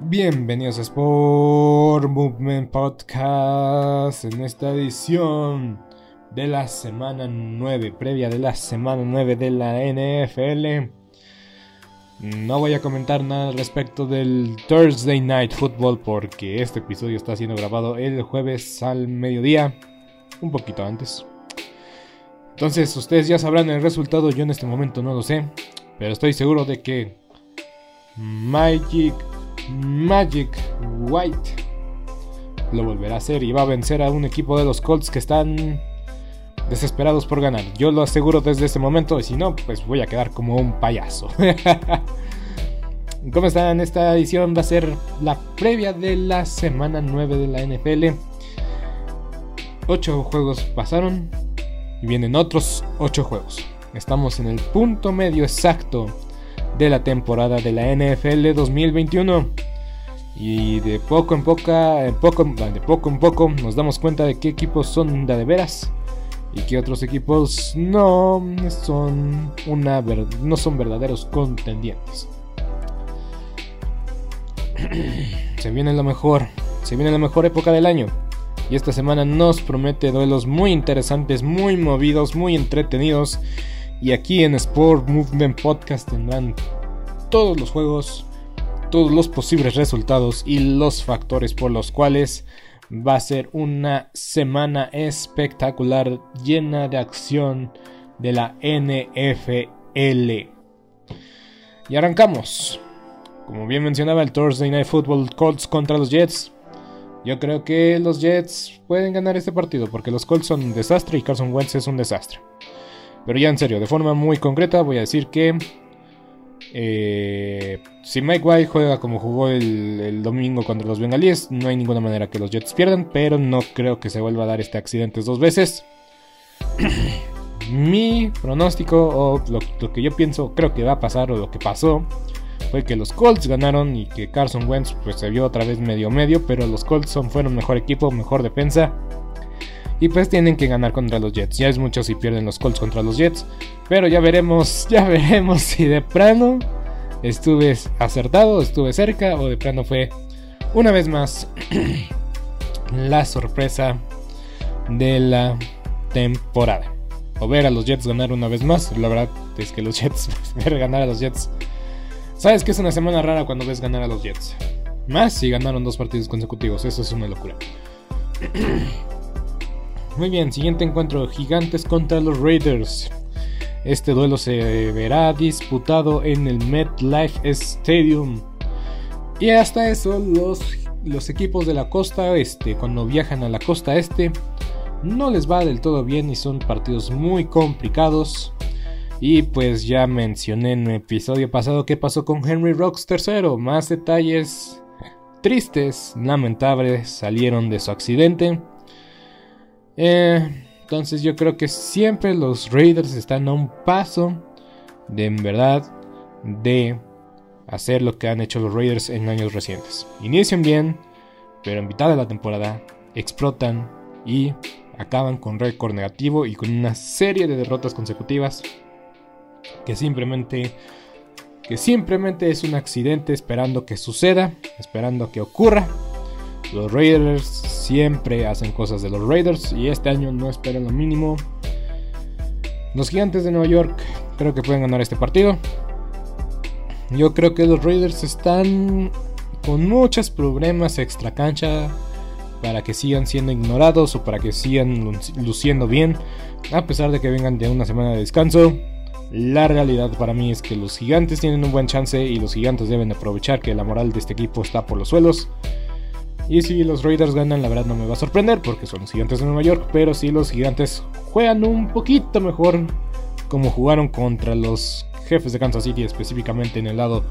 Bienvenidos a Sport Movement Podcast en esta edición de la semana 9, previa de la semana 9 de la NFL. No voy a comentar nada respecto del Thursday Night Football porque este episodio está siendo grabado el jueves al mediodía, un poquito antes. Entonces ustedes ya sabrán el resultado, yo en este momento no lo sé, pero estoy seguro de que Magic Magic White lo volverá a hacer y va a vencer a un equipo de los Colts que están desesperados por ganar. Yo lo aseguro desde este momento y si no, pues voy a quedar como un payaso. ¿Cómo están? Esta edición va a ser la previa de la semana 9 de la NFL. 8 juegos pasaron y vienen otros 8 juegos. Estamos en el punto medio exacto de la temporada de la NFL 2021. Y de poco en poco, de poco en poco nos damos cuenta de qué equipos son de, veras y qué otros equipos no son una no son verdaderos contendientes. se viene la mejor, se viene la mejor época del año. Y esta semana nos promete duelos muy interesantes, muy movidos, muy entretenidos. Y aquí en Sport Movement Podcast tendrán todos los juegos, todos los posibles resultados y los factores por los cuales va a ser una semana espectacular llena de acción de la NFL. Y arrancamos. Como bien mencionaba el Thursday Night Football Colts contra los Jets. Yo creo que los Jets pueden ganar este partido porque los Colts son un desastre y Carson Wentz es un desastre. Pero ya en serio, de forma muy concreta voy a decir que Eh, si Mike White juega como jugó el, domingo contra los Bengalíes, no hay ninguna manera que los Jets pierdan, pero no creo que se vuelva a dar este accidente dos veces. Mi pronóstico, o lo, que yo pienso, creo que va a pasar, o lo que pasó, fue que los Colts ganaron y que Carson Wentz pues, se vio otra vez medio medio, pero los Colts son, fueron mejor equipo, mejor defensa. Y pues tienen que ganar contra los Jets. Ya es mucho si pierden los Colts contra los Jets. Pero ya veremos, ya veremos si de plano estuve acertado, estuve cerca o de plano fue una vez más la sorpresa de la temporada. O ver a los Jets ganar una vez más. La verdad es que los Jets, ver ganar a los Jets. Sabes que es una semana rara cuando ves ganar a los Jets. Más si ganaron dos partidos consecutivos, eso es una locura. Muy bien, siguiente encuentro, Gigantes contra los Raiders. Este duelo se verá disputado en el MetLife Stadium. Y hasta eso, los, los equipos de la costa este, cuando viajan a la costa este, no les va del todo bien y son partidos muy complicados. Y pues ya mencioné en el episodio pasado qué pasó con Henry Rocks III. Más detalles tristes, lamentables salieron de su accidente. Eh, entonces yo creo que siempre los Raiders están a un paso de en verdad de hacer lo que han hecho los Raiders en años recientes. Inician bien, pero en mitad de la temporada explotan y acaban con récord negativo y con una serie de derrotas consecutivas que simplemente que simplemente es un accidente esperando que suceda, esperando que ocurra los Raiders siempre hacen cosas de los Raiders y este año no esperan lo mínimo. Los Gigantes de Nueva York creo que pueden ganar este partido. Yo creo que los Raiders están con muchos problemas extra cancha para que sigan siendo ignorados o para que sigan luciendo bien, a pesar de que vengan de una semana de descanso. La realidad para mí es que los gigantes tienen un buen chance y los gigantes deben aprovechar que la moral de este equipo está por los suelos. Y si los Raiders ganan, la verdad no me va a sorprender porque son los gigantes de Nueva York. Pero si los gigantes juegan un poquito mejor como jugaron contra los jefes de Kansas City, específicamente en el lado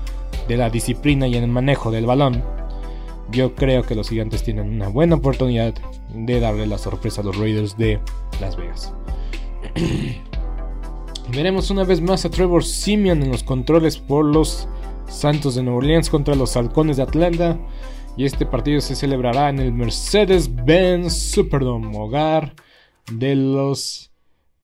de la disciplina y en el manejo del balón, yo creo que los gigantes tienen una buena oportunidad de darle la sorpresa a los Raiders de Las Vegas. Veremos una vez más a Trevor Simeon en los controles por los Santos de Nueva Orleans contra los Halcones de Atlanta y este partido se celebrará en el Mercedes-Benz Superdome, hogar de los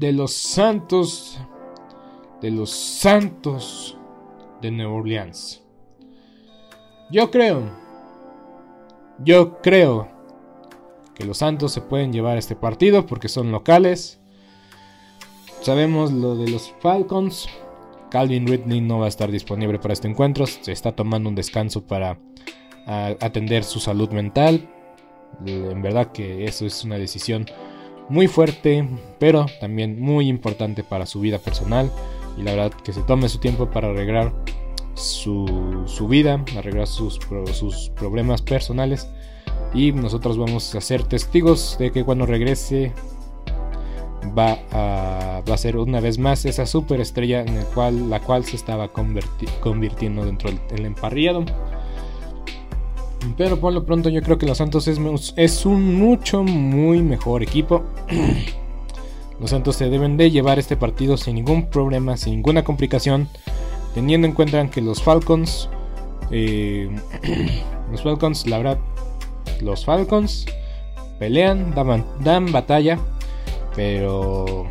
de los santos, de los santos de Nueva Orleans. Yo creo, yo creo que los santos se pueden llevar este partido porque son locales. Sabemos lo de los Falcons. Calvin Ridley no va a estar disponible para este encuentro. Se está tomando un descanso para atender su salud mental. En verdad que eso es una decisión muy fuerte, pero también muy importante para su vida personal. y la verdad que se tome su tiempo para arreglar su, su vida, arreglar sus, sus problemas personales y nosotros vamos a ser testigos de que cuando regrese va a, va a ser una vez más esa superestrella en el cual, la cual se estaba convirtiendo dentro del emparrillado. Pero por lo pronto yo creo que los Santos es, es un mucho, muy mejor equipo. los Santos se deben de llevar este partido sin ningún problema, sin ninguna complicación. Teniendo en cuenta que los Falcons... Eh, los Falcons, la verdad, los Falcons pelean, dan, dan batalla, pero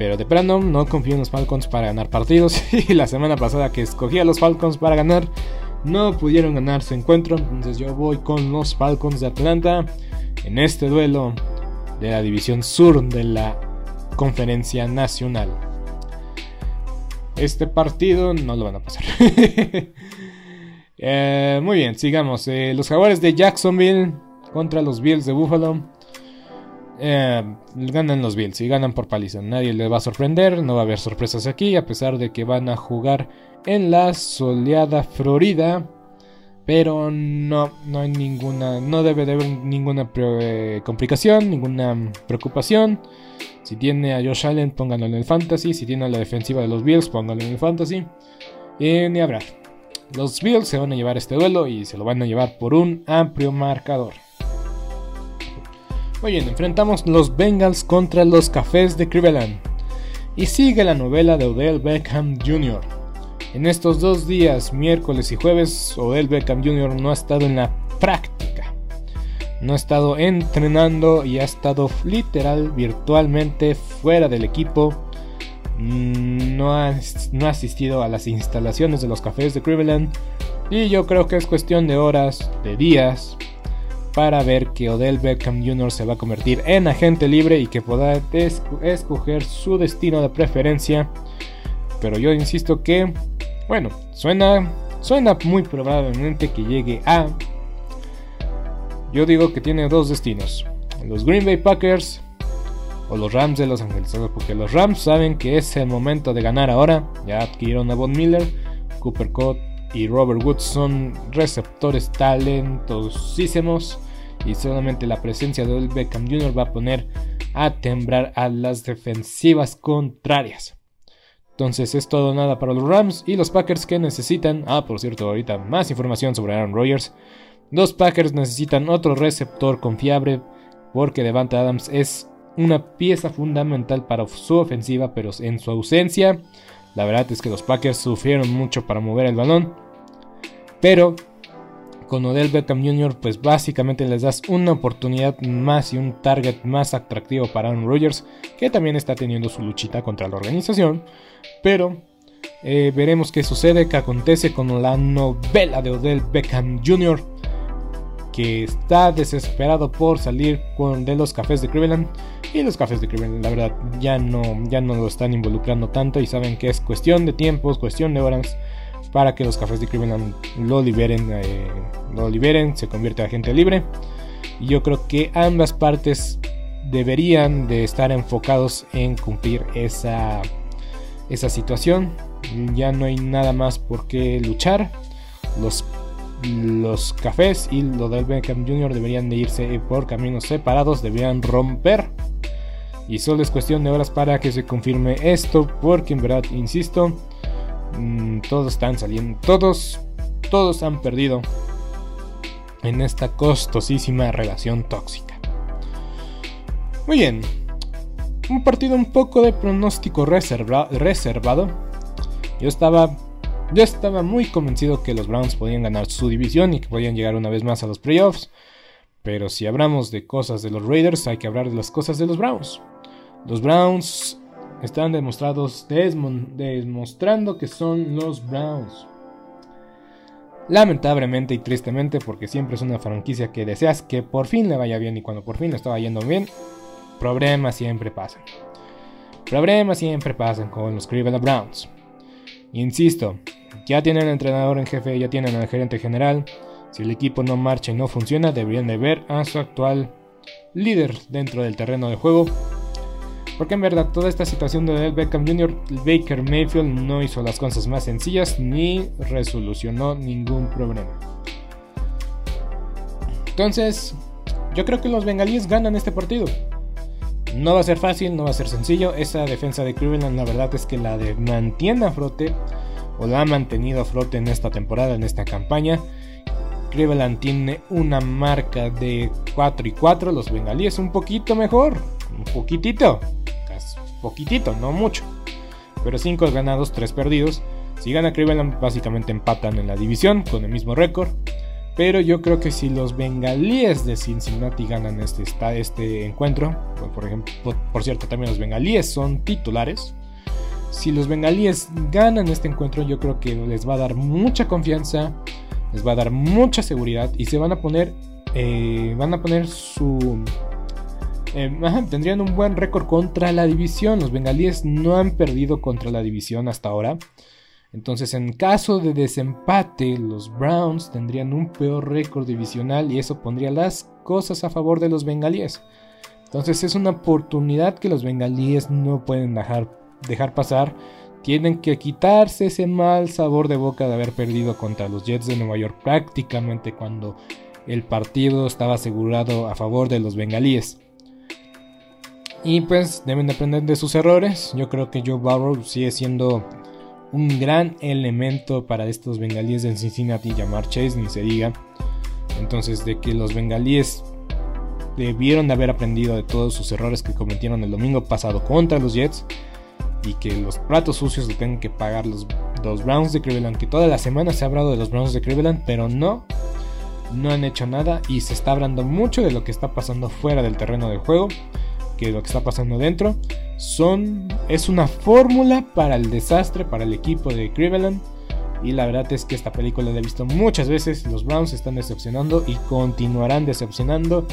pero de plano no confío en los Falcons para ganar partidos. Y la semana pasada que escogí a los Falcons para ganar, no pudieron ganar su encuentro. Entonces yo voy con los Falcons de Atlanta en este duelo de la división sur de la conferencia nacional. Este partido no lo van a pasar. Eh, muy bien, sigamos. Eh, los jaguares de Jacksonville contra los Bills de Buffalo. Eh, ganan los Bills y ganan por paliza. Nadie les va a sorprender, no va a haber sorpresas aquí, a pesar de que van a jugar en la soleada Florida. Pero no, no hay ninguna, no debe de haber ninguna complicación, ninguna preocupación. Si tiene a Josh Allen, pónganlo en el fantasy. Si tiene a la defensiva de los Bills, pónganlo en el fantasy. Y ni habrá. Los Bills se van a llevar este duelo y se lo van a llevar por un amplio marcador. Bien, enfrentamos los Bengals contra los Cafés de Cleveland. Y sigue la novela de Odell Beckham Jr. En estos dos días, miércoles y jueves, Odell Beckham Jr. no ha estado en la práctica. No ha estado entrenando y ha estado literal virtualmente fuera del equipo Mm, no ha, no ha asistido a las instalaciones de los cafés de Cleveland y yo creo que es cuestión de horas, de días, para ver que Odell Beckham Jr. se va a convertir en agente libre y que pueda escoger su destino de preferencia. Pero yo insisto que, bueno, suena, suena muy probablemente que llegue a... Yo digo que tiene dos destinos. Los Green Bay Packers o los Rams de Los Ángeles, porque los Rams saben que es el momento de ganar ahora. Ya adquirieron a Von Miller, Cooper Cup y Robert Woods son receptores talentosísimos y solamente la presencia de Beckham Jr. va a poner a temblar a las defensivas contrarias. Entonces es todo nada para los Rams y los Packers que necesitan. Ah, por cierto, ahorita más información sobre Aaron Rodgers. Los Packers necesitan otro receptor confiable porque Devante Adams es una pieza fundamental para su ofensiva, pero en su ausencia, la verdad es que los Packers sufrieron mucho para mover el balón. Pero con Odell Beckham Jr., pues básicamente les das una oportunidad más y un target más atractivo para Aaron Rodgers, que también está teniendo su luchita contra la organización. Pero eh, veremos qué sucede, qué acontece con la novela de Odell Beckham Jr., que está desesperado por salir de los cafés de Cleveland y los cafés de Cleveland la verdad ya no, ya no lo están involucrando tanto y saben que es cuestión de tiempos, cuestión de horas para que los cafés de Cleveland lo liberen, eh, lo liberen, se convierta en gente libre. Y yo creo que ambas partes deberían de estar enfocados en cumplir esa, esa situación. Ya no hay nada más por qué luchar. Los los cafés y lo del Beckham Jr. deberían de irse por caminos separados, deberían romper. Y solo es cuestión de horas para que se confirme esto, porque en verdad, insisto, mm, todos están saliendo, todos, todos han perdido en esta costosísima relación tóxica. Muy bien, un partido un poco de pronóstico reservado. Yo estaba yo estaba muy convencido que los Browns podían ganar su división y que podían llegar una vez más a los playoffs. Pero si hablamos de cosas de los Raiders, hay que hablar de las cosas de los Browns. Los Browns están demostrados demostrando que son los Browns. Lamentablemente y tristemente, porque siempre es una franquicia que deseas que por fin le vaya bien y cuando por fin le estaba yendo bien, problemas siempre pasan. Problemas siempre pasan con los Cleveland Browns. Insisto, ya tienen al entrenador en jefe, ya tienen al gerente general. Si el equipo no marcha y no funciona, deberían de ver a su actual líder dentro del terreno de juego. Porque en verdad toda esta situación de Beckham Jr., Baker Mayfield no hizo las cosas más sencillas ni resolucionó ningún problema. Entonces, yo creo que los bengalíes ganan este partido. No va a ser fácil, no va a ser sencillo. Esa defensa de Cleveland, la verdad es que la de mantiene a frote, o la ha mantenido a flote en esta temporada, en esta campaña. Cleveland tiene una marca de 4 y 4, los bengalíes un poquito mejor, un poquitito, poquitito, no mucho. Pero 5 ganados, 3 perdidos. Si gana Cleveland, básicamente empatan en la división con el mismo récord. Pero yo creo que si los bengalíes de Cincinnati ganan este, este encuentro, por, ejemplo, por, cierto, también los bengalíes son titulares. Si los bengalíes ganan este encuentro, yo creo que les va a dar mucha confianza, les va a dar mucha seguridad y se van a poner, eh, van a poner su, eh, tendrían un buen récord contra la división. Los bengalíes no han perdido contra la división hasta ahora. Entonces, en caso de desempate, los Browns tendrían un peor récord divisional y eso pondría las cosas a favor de los bengalíes. Entonces, es una oportunidad que los bengalíes no pueden dejar, dejar pasar. Tienen que quitarse ese mal sabor de boca de haber perdido contra los Jets de Nueva York prácticamente cuando el partido estaba asegurado a favor de los bengalíes. Y pues deben aprender de sus errores. Yo creo que Joe Burrow sigue siendo un gran elemento para estos bengalíes de Cincinnati llamar Chase, ni se diga. Entonces, de que los bengalíes debieron de haber aprendido de todos sus errores que cometieron el domingo pasado contra los Jets y que los platos sucios lo tengan que pagar los, los Browns de Cleveland, que toda la semana se ha hablado de los Browns de Cleveland, pero no, no han hecho nada y se está hablando mucho de lo que está pasando fuera del terreno del juego que lo que está pasando dentro. Son es una fórmula para el desastre para el equipo de Cleveland y la verdad es que esta película la he visto muchas veces. Los Browns están decepcionando y continuarán decepcionando.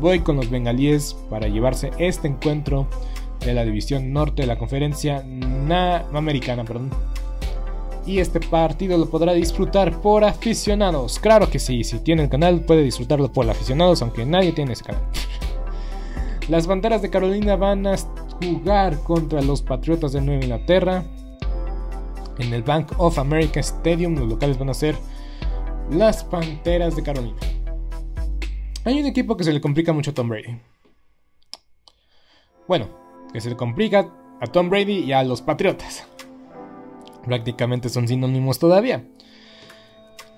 Voy con los bengalíes para llevarse este encuentro de la división norte de la conferencia americana perdón y este partido lo podrá disfrutar por aficionados. Claro que sí, si tiene el canal puede disfrutarlo por aficionados, aunque nadie tiene ese canal. Las Panteras de Carolina van a jugar contra los Patriotas de Nueva Inglaterra. En el Bank of America Stadium, los locales van a ser las Panteras de Carolina. Hay un equipo que se le complica mucho a Tom Brady. Bueno, que se le complica a Tom Brady y a los Patriotas. Prácticamente son sinónimos todavía.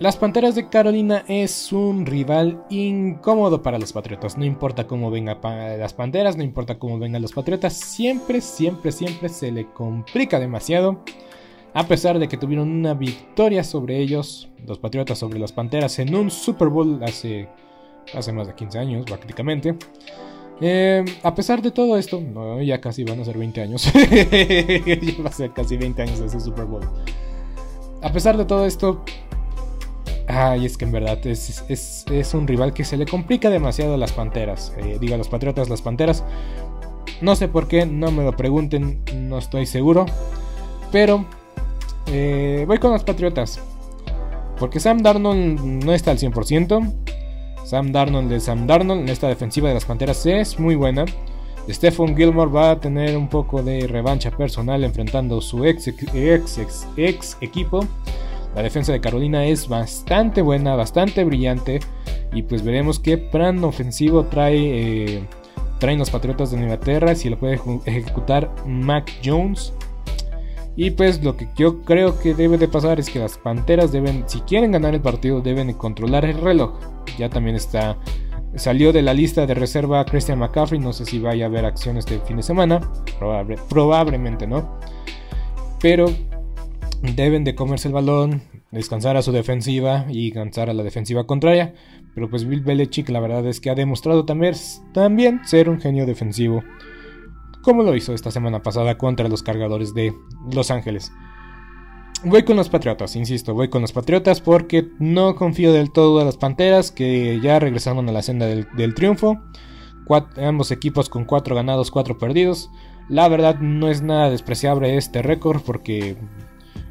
Las Panteras de Carolina es un rival incómodo para los Patriotas. No importa cómo vengan las Panteras, no importa cómo vengan los Patriotas, siempre, siempre, siempre se le complica demasiado. A pesar de que tuvieron una victoria sobre ellos, los Patriotas sobre las Panteras, en un Super Bowl hace, hace más de 15 años prácticamente. Eh, a pesar de todo esto, ya casi van a ser 20 años. ya va a ser casi 20 años ese Super Bowl. A pesar de todo esto, Ay, es que en verdad es, un rival que se le complica demasiado a las panteras. Eh, digo a los patriotas, las panteras. No sé por qué, no me lo pregunten, no estoy seguro. Pero eh, voy con los patriotas. Porque Sam Darnold no está al 100%. Sam Darnold de Sam Darnold en esta defensiva de las panteras es muy buena. Stephen Gilmore va a tener un poco de revancha personal enfrentando su ex, ex, ex, equipo. La defensa de Carolina es bastante buena, bastante brillante. Y pues veremos qué plan ofensivo trae, eh, traen los Patriotas de Inglaterra. Si lo puede ejecutar Mac Jones. Y pues lo que yo creo que debe de pasar es que las Panteras deben, si quieren ganar el partido, deben controlar el reloj. Ya también está, salió de la lista de reserva Christian McCaffrey. No sé si vaya a haber acciones este fin de semana. probablemente no. Pero deben de comerse el balón, descansar a su defensiva y cansar a la defensiva contraria. Pero pues Bill Belichick la verdad es que ha demostrado también ser un genio defensivo. Como lo hizo esta semana pasada contra los cargadores de Los Ángeles. Voy con los Patriotas, insisto, voy con los Patriotas porque no confío del todo en las Panteras que ya regresaron a la senda del, triunfo. ambos equipos con 4 ganados, 4 perdidos. La verdad no es nada despreciable este récord porque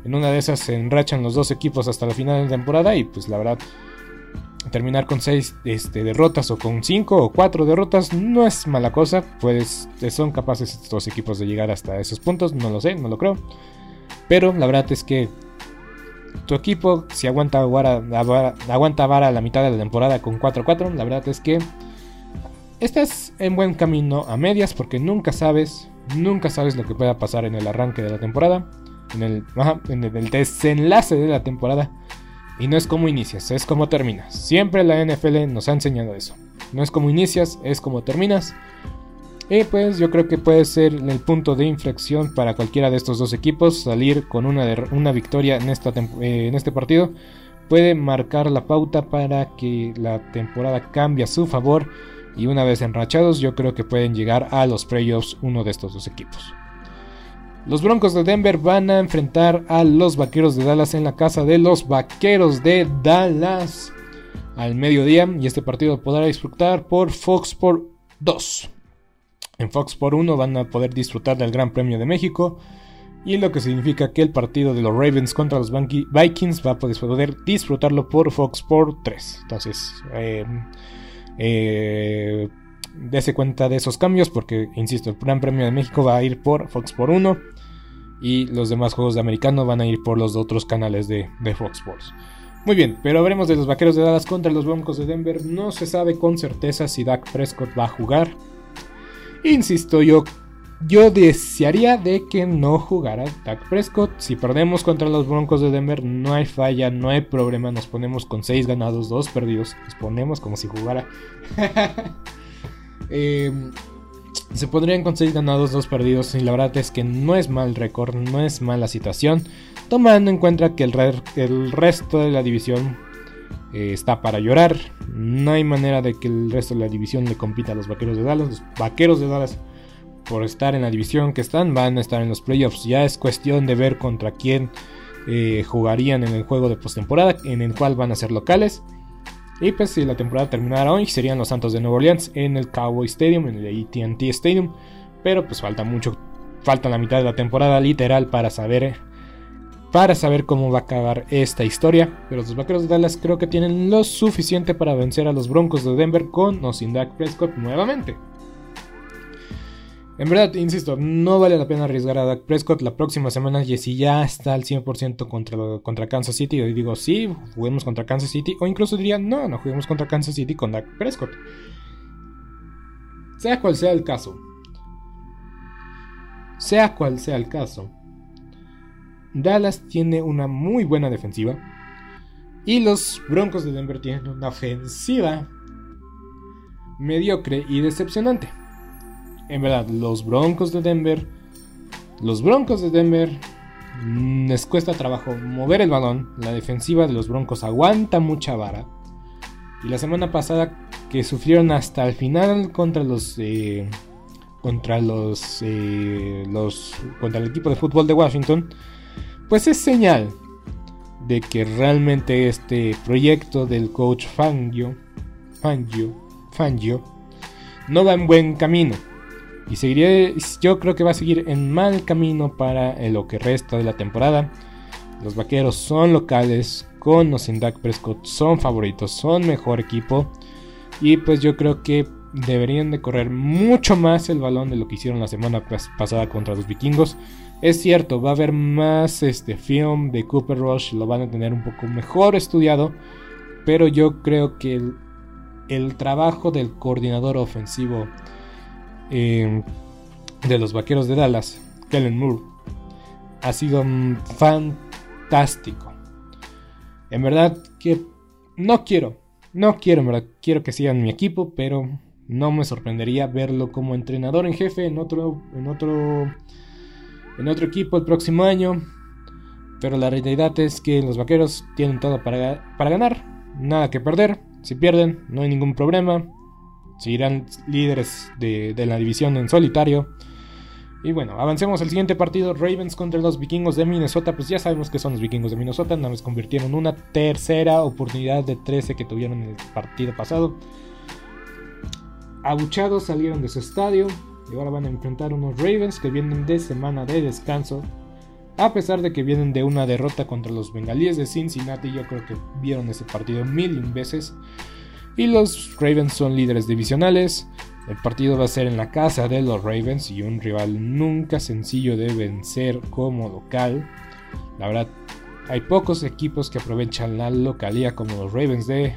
en una de esas se enrachan los dos equipos hasta la final de temporada y pues la verdad terminar con 6 este, derrotas o con 5 o 4 derrotas no es mala cosa. Pues son capaces estos equipos de llegar hasta esos puntos. No lo sé, no lo creo. Pero la verdad es que tu equipo, si aguanta vara, aguanta vara la mitad de la temporada con 4-4, la verdad es que estás en buen camino a medias porque nunca sabes, nunca sabes lo que pueda pasar en el arranque de la temporada, en el, en el desenlace de la temporada. Y no es como inicias, es como terminas. Siempre la NFL nos ha enseñado eso. No es como inicias, es como terminas. Y pues yo creo que puede ser el punto de inflexión para cualquiera de estos dos equipos. Salir con una, una victoria en, esta eh, en este partido puede marcar la pauta para que la temporada cambie a su favor. Y una vez enrachados, yo creo que pueden llegar a los playoffs uno de estos dos equipos. Los Broncos de Denver van a enfrentar a los Vaqueros de Dallas en la casa de los Vaqueros de Dallas al mediodía y este partido podrá disfrutar por Fox por 2. En Fox por 1 van a poder disfrutar del Gran Premio de México y lo que significa que el partido de los Ravens contra los Vikings va a poder disfrutarlo por Fox por 3. Entonces, eh, eh, Dese cuenta de esos cambios porque, insisto, el Gran Premio de México va a ir por Fox por 1 y los demás juegos de americano van a ir por los otros canales de, Fox Sports. Muy bien, pero hablemos de los Vaqueros de Dallas contra los Broncos de Denver. No se sabe con certeza si Dak Prescott va a jugar. Insisto, yo, yo desearía de que no jugara Dak Prescott. Si perdemos contra los Broncos de Denver, no hay falla, no hay problema. Nos ponemos con 6 ganados, 2 perdidos. Nos ponemos como si jugara. Em, se podrían conseguir ganados, dos perdidos. Y la verdad es que no es mal récord, no es mala situación. Tomando en cuenta que el, resto de la división eh, está para llorar. No hay manera de que el resto de la división le compita a los vaqueros de Dallas. Los vaqueros de Dallas, por estar en la división que están, van a estar en los playoffs. Ya es cuestión de ver contra quién eh, jugarían en el juego de postemporada, en el cual van a ser locales. Y pues si la temporada terminara hoy, serían los Santos de Nueva Orleans en el Cowboy Stadium, en el ATT Stadium. Pero pues falta mucho, falta la mitad de la temporada literal para saber, para saber cómo va a acabar esta historia. Pero los Vaqueros de Dallas creo que tienen lo suficiente para vencer a los Broncos de Denver con o sin Dak Prescott nuevamente. En verdad, insisto, no vale la pena arriesgar a Dak Prescott la próxima semana y si ya está al 100% contra, contra Kansas City, yo digo sí, juguemos contra Kansas City, o incluso diría no, no juguemos contra Kansas City con Dak Prescott. Sea cual sea el caso, sea cual sea el caso, Dallas tiene una muy buena defensiva y los Broncos de Denver tienen una ofensiva mediocre y decepcionante en verdad, los Broncos de Denver, los Broncos de Denver mm, les cuesta trabajo mover el balón. La defensiva de los Broncos aguanta mucha vara. Y la semana pasada que sufrieron hasta el final contra los eh, contra los, eh, los contra el equipo de fútbol de Washington, pues es señal de que realmente este proyecto del coach Fangio Fangio Fangio no va en buen camino. Y seguiré, yo creo que va a seguir en mal camino para lo que resta de la temporada. Los vaqueros son locales, con o sin Dak Prescott son favoritos, son mejor equipo. Y pues yo creo que deberían de correr mucho más el balón de lo que hicieron la semana pasada contra los vikingos. Es cierto, va a haber más este film de Cooper Rush, lo van a tener un poco mejor estudiado. Pero yo creo que el trabajo del coordinador ofensivo eh, de los Vaqueros de Dallas, Kellen Moore, ha sido fantástico. En verdad que no quiero, no quiero, en verdad, quiero que sigan mi equipo, pero no me sorprendería verlo como entrenador en jefe en otro, en otro, en otro equipo el próximo año. Pero la realidad es que los vaqueros tienen todo para, para ganar, nada que perder. Si pierden, no hay ningún problema seguirán líderes de, la división en solitario. Y bueno, avancemos al siguiente partido, Ravens contra los vikingos de Minnesota. Pues ya sabemos que son los vikingos de Minnesota, nada más convirtieron una tercera oportunidad de 13 que tuvieron en el partido pasado. Abuchados salieron de su estadio y ahora van a enfrentar unos Ravens que vienen de semana de descanso. A pesar de que vienen de una derrota contra los bengalíes de Cincinnati, yo creo que vieron ese partido mil veces. Y los Ravens son líderes divisionales. El partido va a ser en la casa de los Ravens y un rival nunca sencillo de vencer como local. La verdad, hay pocos equipos que aprovechan la localía como los Ravens de,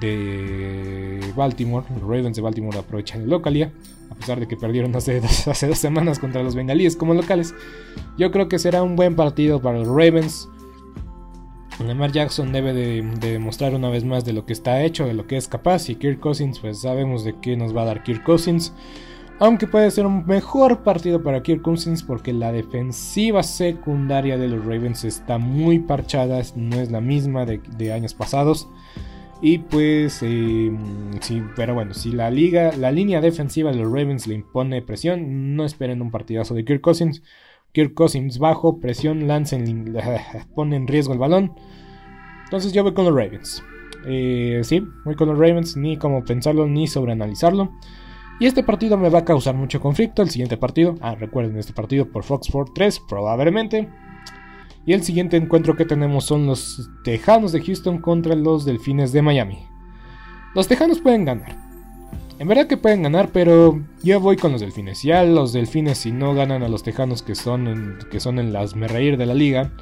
de Baltimore. Los Ravens de Baltimore aprovechan la localía, a pesar de que perdieron hace, hace dos semanas contra los bengalíes como locales. Yo creo que será un buen partido para los Ravens. Lamar Jackson debe de, demostrar una vez más de lo que está hecho, de lo que es capaz. Y Kirk Cousins, pues sabemos de qué nos va a dar Kirk Cousins. Aunque puede ser un mejor partido para Kirk Cousins porque la defensiva secundaria de los Ravens está muy parchada, no es la misma de, años pasados. Y pues, eh, sí, pero bueno, si la liga, la línea defensiva de los Ravens le impone presión, no esperen un partidazo de Kirk Cousins. Kirk Cousins bajo, presión, lancen, pone en riesgo el balón. Entonces yo voy con los Ravens. Eh, sí, voy con los Ravens, ni como pensarlo, ni sobreanalizarlo. Y este partido me va a causar mucho conflicto. El siguiente partido, ah, recuerden este partido por Fox 3, probablemente. Y el siguiente encuentro que tenemos son los Tejanos de Houston contra los Delfines de Miami. Los Tejanos pueden ganar. En verdad que pueden ganar, pero yo voy con los Delfines. Ya los Delfines, si no ganan a los Tejanos que son en, que son de la liga,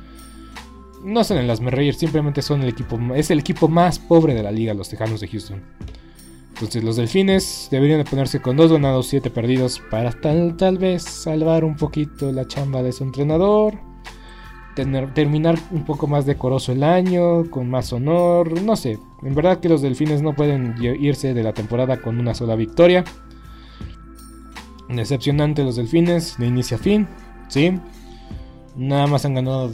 no son en las reír, simplemente son el equipo, es el equipo más pobre de la liga, los Tejanos de Houston. Entonces los delfines deberían de ponerse con dos ganados, siete perdidos para tal, tal vez salvar un poquito la chamba de su entrenador. Terminar un poco más decoroso el año, con más honor, no sé. En verdad que los delfines no pueden irse de la temporada con una sola victoria. Decepcionante los delfines, de inicio a fin, ¿sí? Nada más han ganado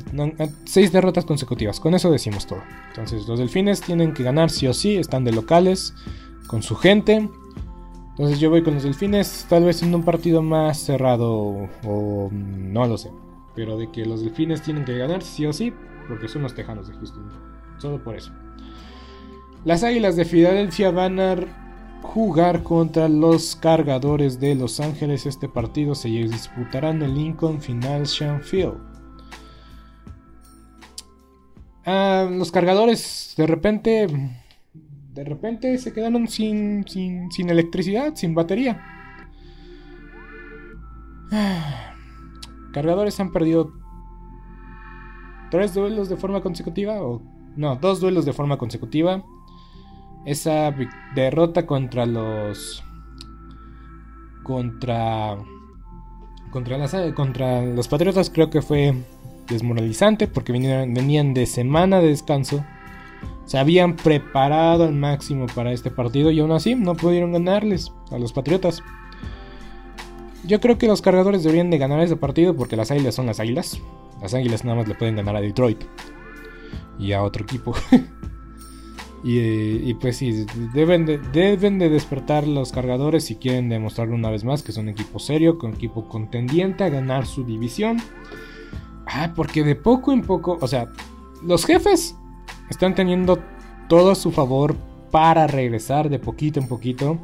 seis derrotas consecutivas, con eso decimos todo. Entonces los delfines tienen que ganar sí o sí, están de locales con su gente. Entonces yo voy con los delfines, tal vez en un partido más cerrado o no lo sé. Pero de que los delfines tienen que ganar sí o sí, porque son los tejanos de Houston. Solo por eso. Las Águilas de Filadelfia van a jugar contra los cargadores de Los Ángeles. Este partido se disputará en el Lincoln Financial Field. Ah, los cargadores de repente de repente se quedaron sin, sin, electricidad, sin batería. Cargadores han perdido tres duelos de forma consecutiva, o no, dos duelos de forma consecutiva. Esa derrota contra los contra contra contra los Patriotas creo que fue desmoralizante porque venían, venían de semana de descanso se habían preparado al máximo para este partido y aún así no pudieron ganarles a los Patriotas. Yo creo que los cargadores deberían de ganar ese partido porque las águilas son las águilas. Las águilas nada más le pueden ganar a Detroit y a otro equipo. y, pues sí, deben de, deben de despertar los cargadores si quieren demostrar una vez más que son equipo serio, un equipo contendiente a ganar su división. Ah, porque de poco en poco, o sea, los jefes están teniendo todo a su favor para regresar de poquito en poquito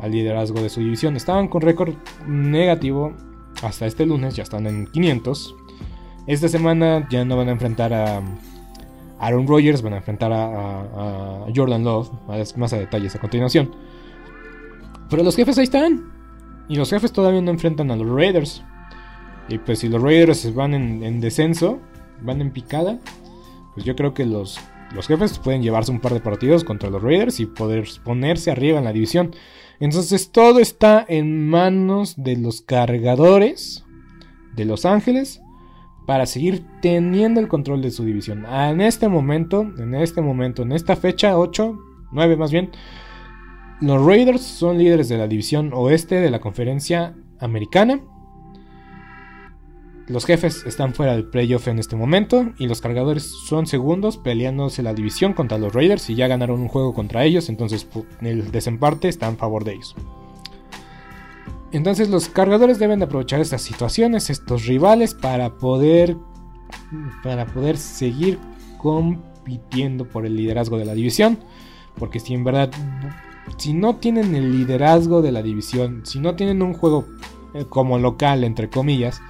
al liderazgo de su división. Estaban con récord negativo hasta este lunes, ya están en 500. Esta semana ya no van a enfrentar a Aaron Rodgers, van a enfrentar a, Jordan Love, más a detalles a continuación. Pero los jefes ahí están. Y los jefes todavía no enfrentan a los Raiders. Y pues si los Raiders van en descenso, van en picada, pues yo creo que los, los jefes pueden llevarse un par de partidos contra los Raiders y poder ponerse arriba en la división. Entonces todo está en manos de los cargadores de Los Ángeles para seguir teniendo el control de su división. En este momento, en este momento, en esta fecha 8, 9 más bien, los Raiders son líderes de la división oeste de la conferencia americana los jefes están fuera del playoff en este momento y los cargadores son segundos peleándose la división contra los Raiders y ya ganaron un juego contra ellos, entonces el desemparte está en favor de ellos. Entonces los cargadores deben aprovechar estas situaciones, estos rivales para poder para poder seguir compitiendo por el liderazgo de la división, porque si en verdad si no tienen el liderazgo de la división, si no tienen un juego como local entre comillas,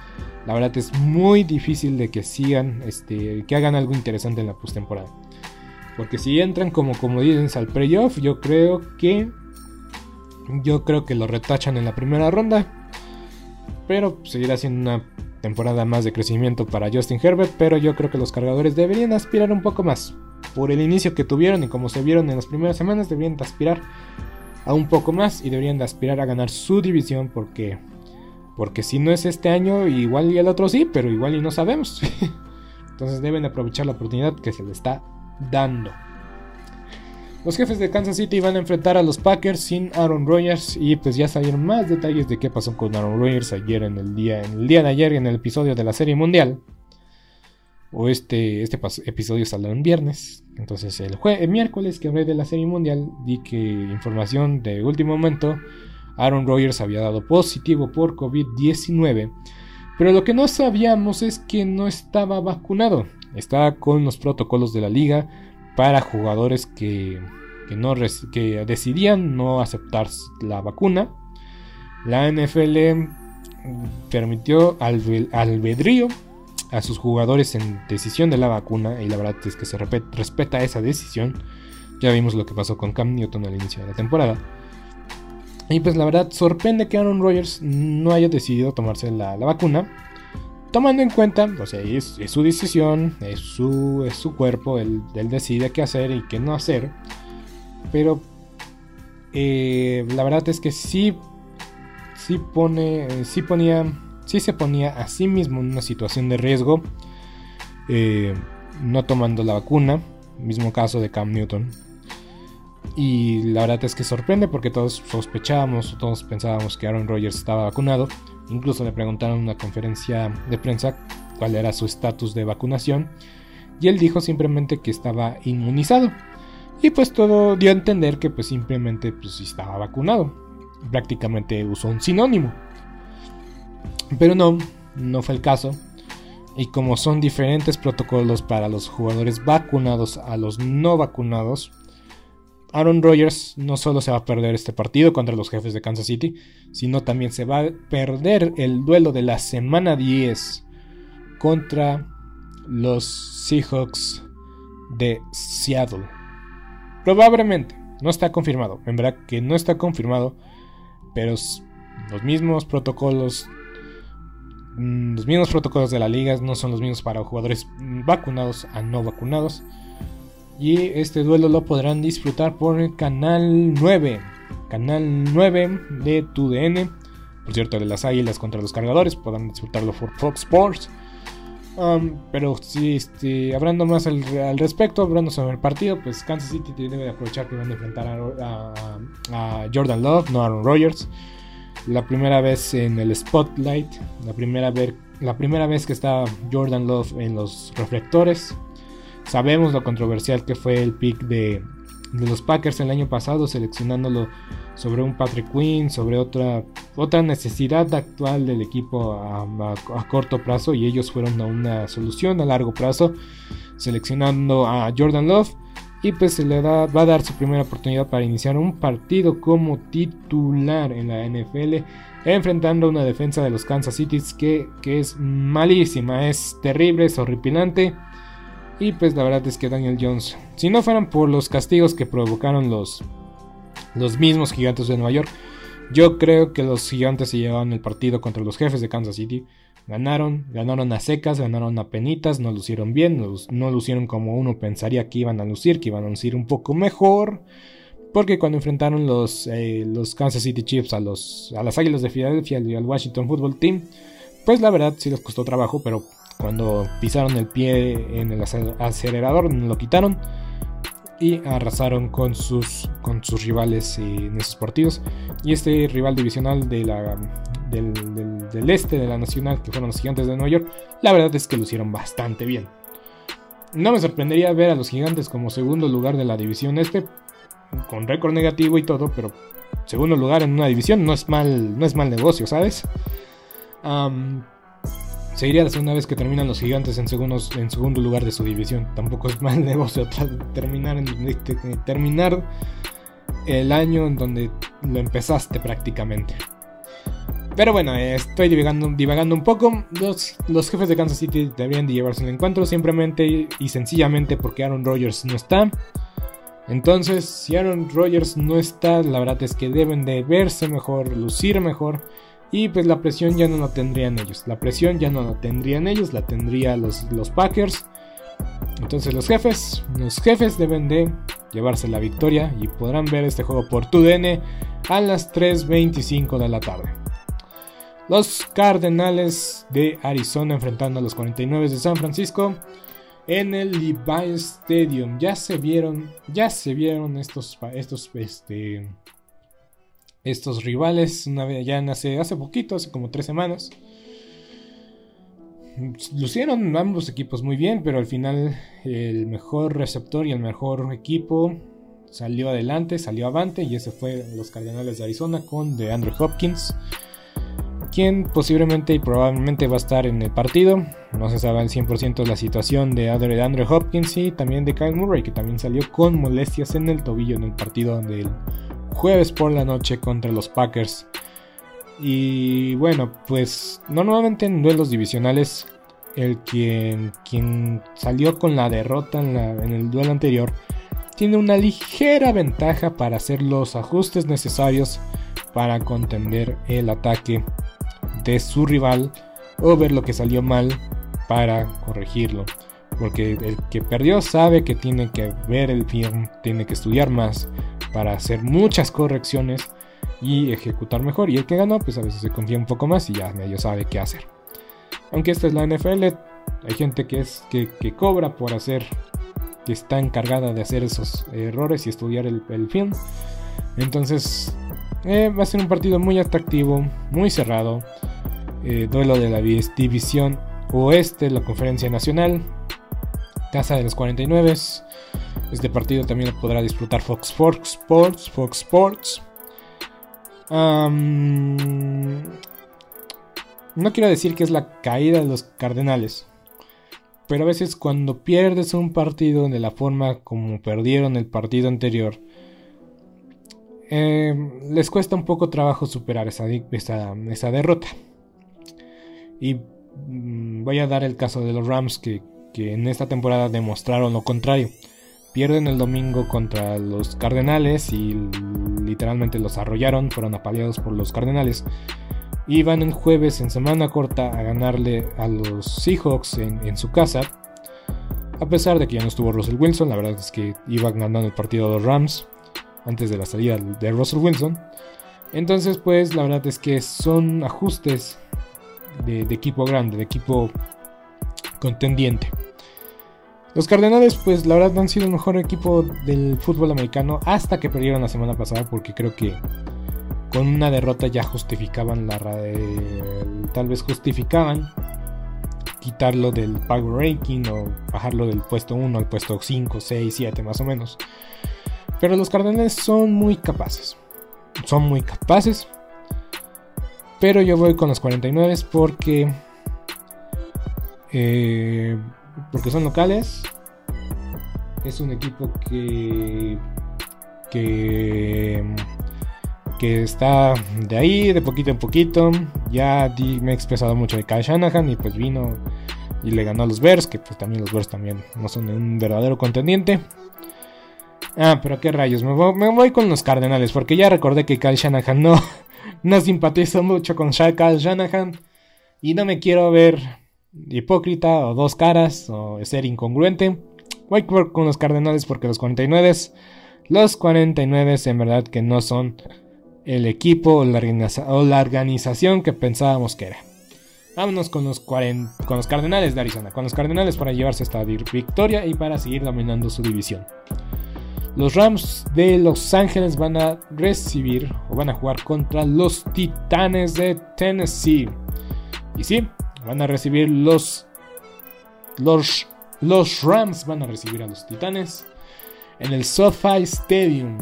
la verdad es muy difícil de que sigan, este, que hagan algo interesante en la postemporada. Porque si entran como comodines al playoff, yo creo que yo creo que lo retachan en la primera ronda. Pero seguirá siendo una temporada más de crecimiento para Justin Herbert, pero yo creo que los cargadores deberían aspirar un poco más. Por el inicio que tuvieron y como se vieron en las primeras semanas, deberían de aspirar a un poco más y deberían de aspirar a ganar su división porque porque si no es este año, igual y el otro sí, pero igual y no sabemos. Entonces deben aprovechar la oportunidad que se les está dando. Los jefes de Kansas City van a enfrentar a los Packers sin Aaron Rodgers y pues ya salieron más detalles de qué pasó con Aaron Rodgers ayer en el día, en el día de ayer en el episodio de la Serie Mundial. O este, este episodio saldrá en viernes. Entonces el, el miércoles que hablé de la Serie Mundial di que información de último momento Aaron Rodgers había dado positivo por COVID-19, pero lo que no sabíamos es que no estaba vacunado. Estaba con los protocolos de la liga para jugadores que, no, que decidían no aceptar la vacuna. La NFL permitió albedrío a sus jugadores en decisión de la vacuna y la verdad es que se respeta esa decisión. Ya vimos lo que pasó con Cam Newton al inicio de la temporada. Y pues la verdad sorprende que Aaron Rodgers no haya decidido tomarse la, vacuna. Tomando en cuenta, o sea, es, su decisión, es su, es su cuerpo, él, decide qué hacer y qué no hacer. Pero eh, la verdad es que sí, sí pone, sí ponía, sí se ponía a sí mismo en una situación de riesgo, eh, no tomando la vacuna. Mismo caso de Cam Newton. Y la verdad es que sorprende porque todos sospechábamos, todos pensábamos que Aaron Rodgers estaba vacunado. Incluso le preguntaron en una conferencia de prensa cuál era su estatus de vacunación. Y él dijo simplemente que estaba inmunizado. Y pues todo dio a entender que pues simplemente pues estaba vacunado. Prácticamente usó un sinónimo. Pero no, no fue el caso. Y como son diferentes protocolos para los jugadores vacunados a los no vacunados, Aaron Rodgers no solo se va a perder este partido contra los jefes de Kansas City, sino también se va a perder el duelo de la semana 10 contra los Seahawks de Seattle. Probablemente, no está confirmado, en verdad que no está confirmado, pero los mismos protocolos mm, los mismos protocolos de la liga no son los mismos para jugadores vacunados a no vacunados. Y este duelo lo podrán disfrutar por el canal 9. Canal 9 de TUDN. Por cierto, de las águilas contra los cargadores. Podrán disfrutarlo por Fox Sports. Um, pero si este, hablando más al, respecto, hablando sobre el partido, pues Kansas City debe aprovechar que van a enfrentar a, Jordan Love, no Aaron Rodgers. La primera vez en el spotlight, la primera, vez, la primera vez que está Jordan Love en los reflectores. Sabemos lo controversial que fue el pick de, los Packers el año pasado, seleccionándolo sobre un Patrick Quinn, sobre otra, otra necesidad actual del equipo a, corto plazo y ellos fueron a una solución a largo plazo, seleccionando a Jordan Love y pues se le va a dar su primera oportunidad para iniciar un partido como titular en la NFL, enfrentando una defensa de los Kansas City que, que es malísima, es terrible, es horripilante. Y pues la verdad es que Daniel Jones, si no fueran por los castigos que provocaron los, los mismos gigantes de Nueva York, yo creo que los gigantes se llevaron el partido contra los jefes de Kansas City. Ganaron, ganaron a secas, ganaron a penitas, no lucieron bien, no, no lucieron como uno pensaría que iban a lucir, que iban a lucir un poco mejor. Porque cuando enfrentaron los, eh, los Kansas City Chiefs a, los, a las Águilas de Filadelfia y al Washington Football Team, pues la verdad sí les costó trabajo, pero cuando pisaron el pie en el acelerador, lo quitaron y arrasaron con sus, con sus rivales en esos partidos. Y este rival divisional de la, del, este de la nacional, que fueron los gigantes de Nueva York, la verdad es que lo hicieron bastante bien. No me sorprendería ver a los gigantes como segundo lugar de la división este, con récord negativo y todo, pero segundo lugar en una división no es mal, no es mal negocio, ¿sabes? Seguiría la segunda vez que terminan los gigantes en, segundo lugar de su división. Tampoco es mal negocio terminar, en, terminar el año en donde lo empezaste prácticamente. Pero bueno, estoy divagando, divagando un poco. Los, los, jefes de Kansas City deberían de llevarse un encuentro simplemente y sencillamente porque Aaron Rodgers no está. Entonces, si Aaron Rodgers no está, la verdad es que deben de verse mejor, lucir mejor. Y pues la presión ya no la tendrían ellos. La presión ya no la tendrían ellos, la tendrían los, los Packers. Entonces los jefes, los jefes deben de llevarse la victoria y podrán ver este juego por TUDN a las 3.25 de la tarde. Los Cardenales de Arizona enfrentando a los 49 de San Francisco en el Levi Stadium. Ya se vieron, ya se vieron estos, estos, este, estos rivales una vez ya hace, hace poquito, hace como tres semanas. Lucieron ambos equipos muy bien, pero al final el mejor receptor y el mejor equipo salió adelante, salió avante y ese fue los Cardenales de Arizona con DeAndre Hopkins quien posiblemente y probablemente va a estar en el partido. No se sabe al 100% la situación de Andre Hopkins y también de Kyle Murray, que también salió con molestias en el tobillo en el partido del jueves por la noche contra los Packers. Y bueno, pues normalmente en duelos divisionales, el quien, quien salió con la derrota en, en el duelo anterior tiene una ligera ventaja para hacer los ajustes necesarios para contender el ataque de su rival o ver lo que salió mal para corregirlo. Porque el que perdió sabe que tiene que ver el film, tiene que estudiar más para hacer muchas correcciones y ejecutar mejor. Y el que ganó, pues a veces se confía un poco más y ya medio sabe qué hacer. Aunque esta es la NFL, hay gente que, es, que, cobra por hacer, que está encargada de hacer esos errores y estudiar el, film. Entonces, eh, va a ser un partido muy atractivo, muy cerrado. Eh, duelo de la división oeste la conferencia nacional, casa de los 49. Este partido también lo podrá disfrutar Fox, Sports. Fox Sports. no quiero decir que es la caída de los Cardenales. Pero a veces cuando pierdes un partido de la forma como perdieron el partido anterior, eh, les cuesta un poco trabajo superar esa, esa derrota. Y mm, voy a dar el caso de los Rams que, en esta temporada demostraron lo contrario. Pierden el domingo contra los Cardenales y literalmente los arrollaron, fueron apaleados por los Cardenales. Y van el jueves en semana corta a ganarle a los Seahawks en, en, su casa. A pesar de que ya no estuvo Russell Wilson, la verdad es que iban ganando el partido de los Rams antes de la salida de Russell Wilson. Entonces pues la verdad es que son ajustes de, equipo grande, de equipo contendiente. Los Cardenales, pues la verdad han sido el mejor equipo del fútbol americano hasta que perdieron la semana pasada, porque creo que con una derrota ya justificaban la. tal vez justificaban quitarlo del Power Ranking o bajarlo del puesto 1 al puesto 5, 6, 7 más o menos. Pero los Cardenales son muy capaces. Son muy capaces. Pero yo voy con los 49 porque. Eh, porque son locales. Es un equipo que. que. que está de ahí, de poquito en poquito. Ya me he expresado mucho de Kyle Shanahan y pues vino y le ganó a los Bears, que pues también los Bears también no son un verdadero contendiente. Ah, pero qué rayos, me voy, con los Cardenales, porque ya recordé que Kyle Shanahan no, no simpatizo mucho con Kyle Shanahan y no me quiero ver hipócrita o dos caras o ser incongruente. Voy con los Cardenales porque los 49, los 49 en verdad que no son el equipo o la, organización que pensábamos que era. Vámonos con los, con los Cardenales de Arizona, con los Cardenales para llevarse esta victoria y para seguir dominando su división. Los Rams de Los Ángeles van a recibir o van a jugar contra los Titanes de Tennessee. Y sí, van a recibir los, los, los Rams van a recibir a los Titanes en el SoFi Stadium.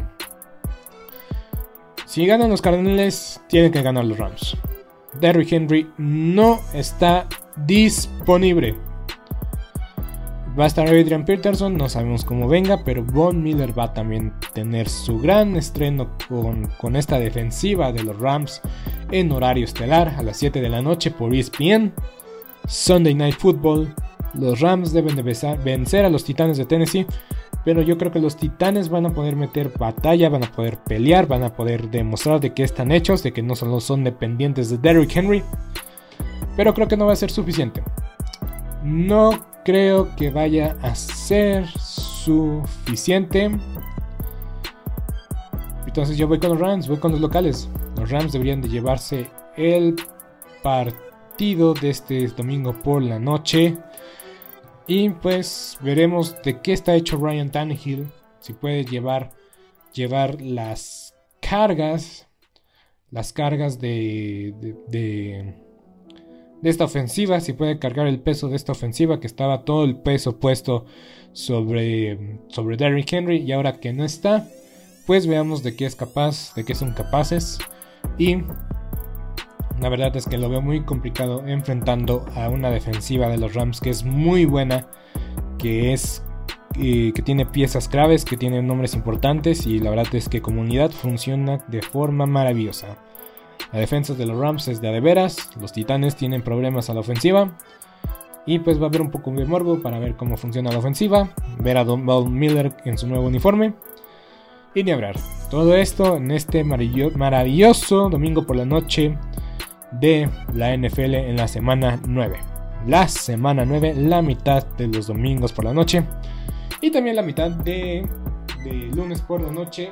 Si ganan los Cardinals, tienen que ganar los Rams. Derrick Henry no está disponible. Va a estar Adrian Peterson, no sabemos cómo venga, pero Von Miller va a también tener su gran estreno con, esta defensiva de los Rams en horario estelar a las 7 de la noche por ESPN. Sunday Night Football. Los Rams deben de vencer a los Titanes de Tennessee. Pero yo creo que los Titanes van a poder meter batalla, van a poder pelear, van a poder demostrar de que están hechos, de que no solo son dependientes de Derrick Henry. Pero creo que no va a ser suficiente. No creo que vaya a ser suficiente. Entonces yo voy con los Rams, voy con los locales. Los Rams deberían de llevarse el partido de este domingo por la noche. Y pues veremos de qué está hecho Ryan Tannehill. Si puede llevar, llevar las cargas. Las cargas de, de, de, esta ofensiva. Si puede cargar el peso de esta ofensiva. Que estaba todo el peso puesto sobre, sobre Derrick Henry. Y ahora que no está pues veamos de qué es capaz, de qué son capaces. Y la verdad es que lo veo muy complicado enfrentando a una defensiva de los Rams que es muy buena, que es eh, que tiene piezas claves, que tiene nombres importantes y la verdad es que como unidad funciona de forma maravillosa. La defensa de los Rams es de a de veras, los Titanes tienen problemas a la ofensiva. Y pues va a haber un poco de morbo para ver cómo funciona la ofensiva, ver a Don Miller en su nuevo uniforme y ni hablar. Todo esto en este maravilloso domingo por la noche de la NFL en la semana 9. La semana 9, la mitad de los domingos por la noche y también la mitad de, de lunes por la noche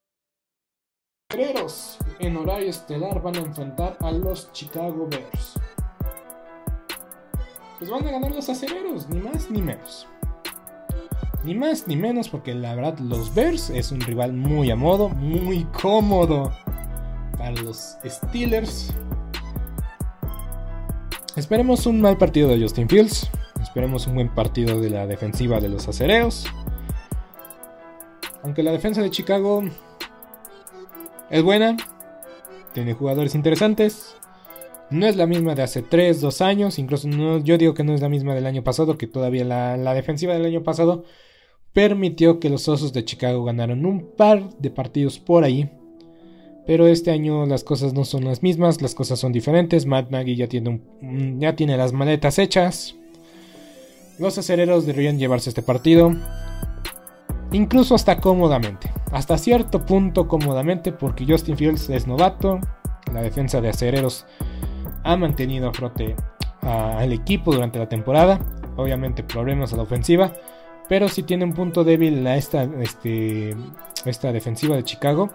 en horario estelar van a enfrentar a los Chicago Bears. Pues van a ganar los aceleros, ni más ni menos. Ni más ni menos porque la verdad los Bears es un rival muy a modo, muy cómodo para los Steelers. Esperemos un mal partido de Justin Fields. Esperemos un buen partido de la defensiva de los acereros. Aunque la defensa de Chicago es buena, tiene jugadores interesantes. No es la misma de hace 3, 2 años. Incluso yo digo que no es la misma del año pasado, que todavía la, la defensiva del año pasado permitió que los Osos de Chicago ganaran un par de partidos por ahí. Pero este año las cosas no son las mismas, las cosas son diferentes. Matt Nagy ya tiene, ya tiene las maletas hechas. Los acereros deberían llevarse este partido incluso hasta cómodamente, hasta cierto punto cómodamente, porque Justin Fields es novato, la defensa de acereros ha mantenido a flote al equipo durante la temporada, obviamente problemas a la ofensiva, pero si tiene un punto débil a esta, este, esta defensiva de Chicago,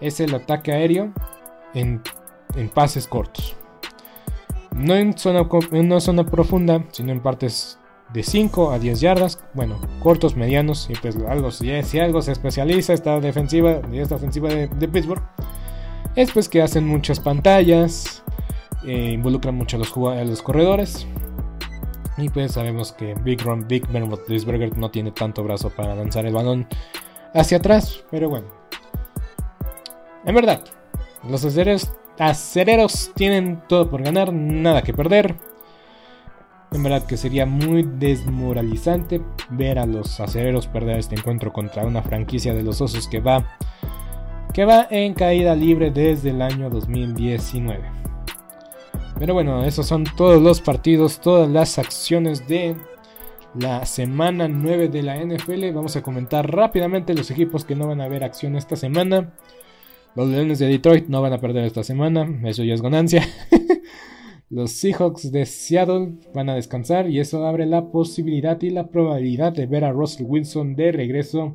es el ataque aéreo en, pases cortos. No en zona, en una zona profunda, sino en partes de 5 a 10 yardas, bueno, cortos, medianos, y pues algo, si, algo se especializa esta defensiva esta ofensiva de, Pittsburgh, es pues que hacen muchas pantallas, eh, involucran mucho a los, a los corredores, y pues sabemos que Big Ron, Big Ben Roethlisberger no tiene tanto brazo para lanzar el balón hacia atrás, pero bueno. En verdad, los aceres acereros tienen todo por ganar, nada que perder. En verdad que sería muy desmoralizante ver a los acereros perder este encuentro contra una franquicia de los osos que va, que va en caída libre desde el año 2019. Pero bueno, esos son todos los partidos, todas las acciones de la semana 9 de la NFL. Vamos a comentar rápidamente los equipos que no van a ver acción esta semana. Los Leones de Detroit no van a perder esta semana, eso ya es ganancia. Los Seahawks de Seattle van a descansar y eso abre la posibilidad y la probabilidad de ver a Russell Wilson de regreso.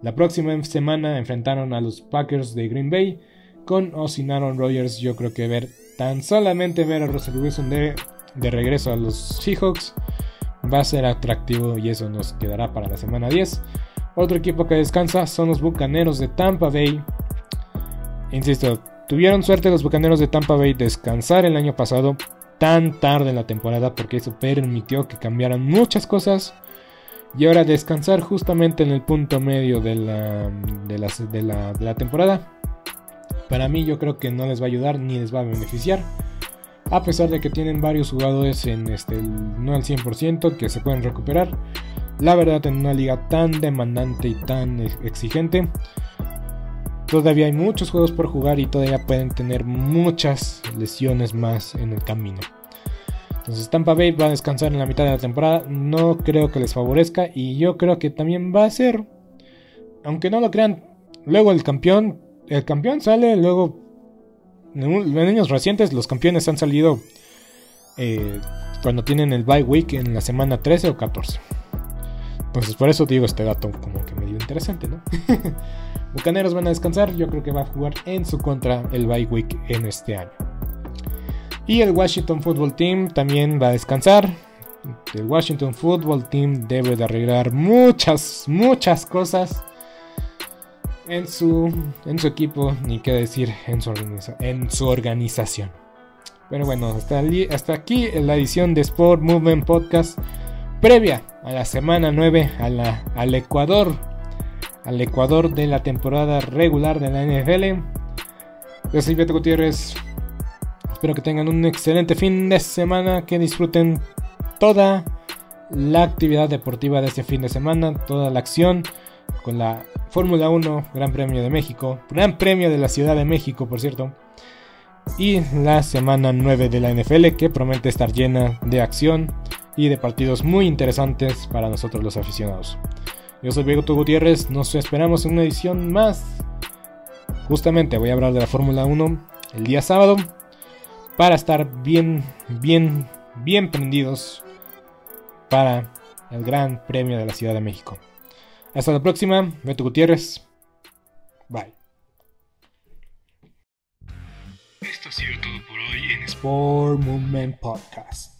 La próxima semana enfrentaron a los Packers de Green Bay con o sin Aaron Rodgers. Yo creo que ver tan solamente ver a Russell Wilson de, de regreso a los Seahawks va a ser atractivo y eso nos quedará para la semana 10. Otro equipo que descansa son los Bucaneros de Tampa Bay. Insisto, Tuvieron suerte los Bucaneros de Tampa Bay descansar el año pasado tan tarde en la temporada porque eso permitió que cambiaran muchas cosas. Y ahora descansar justamente en el punto medio de la, de la, temporada. Para mí yo creo que no les va a ayudar ni les va a beneficiar. A pesar de que tienen varios jugadores en este, no al 100% que se pueden recuperar. La verdad en una liga tan demandante y tan exigente Todavía hay muchos juegos por jugar y todavía pueden tener muchas lesiones más en el camino. Entonces Tampa Bay va a descansar en la mitad de la temporada. No creo que les favorezca. Y yo creo que también va a ser. Aunque no lo crean. Luego el campeón. El campeón sale. Luego. En años recientes los campeones han salido. Eh, cuando tienen el bye week en la semana 13 o 14. Entonces por eso digo este dato como que medio interesante, ¿no? Bucaneros van a descansar, yo creo que va a jugar en su contra el bye week en este año. Y el Washington Football Team también va a descansar. El Washington Football Team debe de arreglar muchas, muchas cosas en su, en su equipo, ni qué decir en su, en su organización. Pero bueno, hasta, hasta aquí la edición de Sport Movement Podcast previa a la semana 9 a la, al Ecuador al Ecuador de la temporada regular de la NFL. Yo soy Beto Gutiérrez. Espero que tengan un excelente fin de semana, que disfruten toda la actividad deportiva de este fin de semana, toda la acción con la Fórmula 1, Gran Premio de México, Gran Premio de la Ciudad de México, por cierto, y la semana 9 de la NFL que promete estar llena de acción y de partidos muy interesantes para nosotros los aficionados. Yo soy Beto Gutiérrez, nos esperamos en una edición más. Justamente voy a hablar de la Fórmula 1 el día sábado para estar bien, bien, bien prendidos para el Gran Premio de la Ciudad de México. Hasta la próxima, Beto Gutiérrez. Bye. Esto ha sido todo por hoy en Sport Movement Podcast.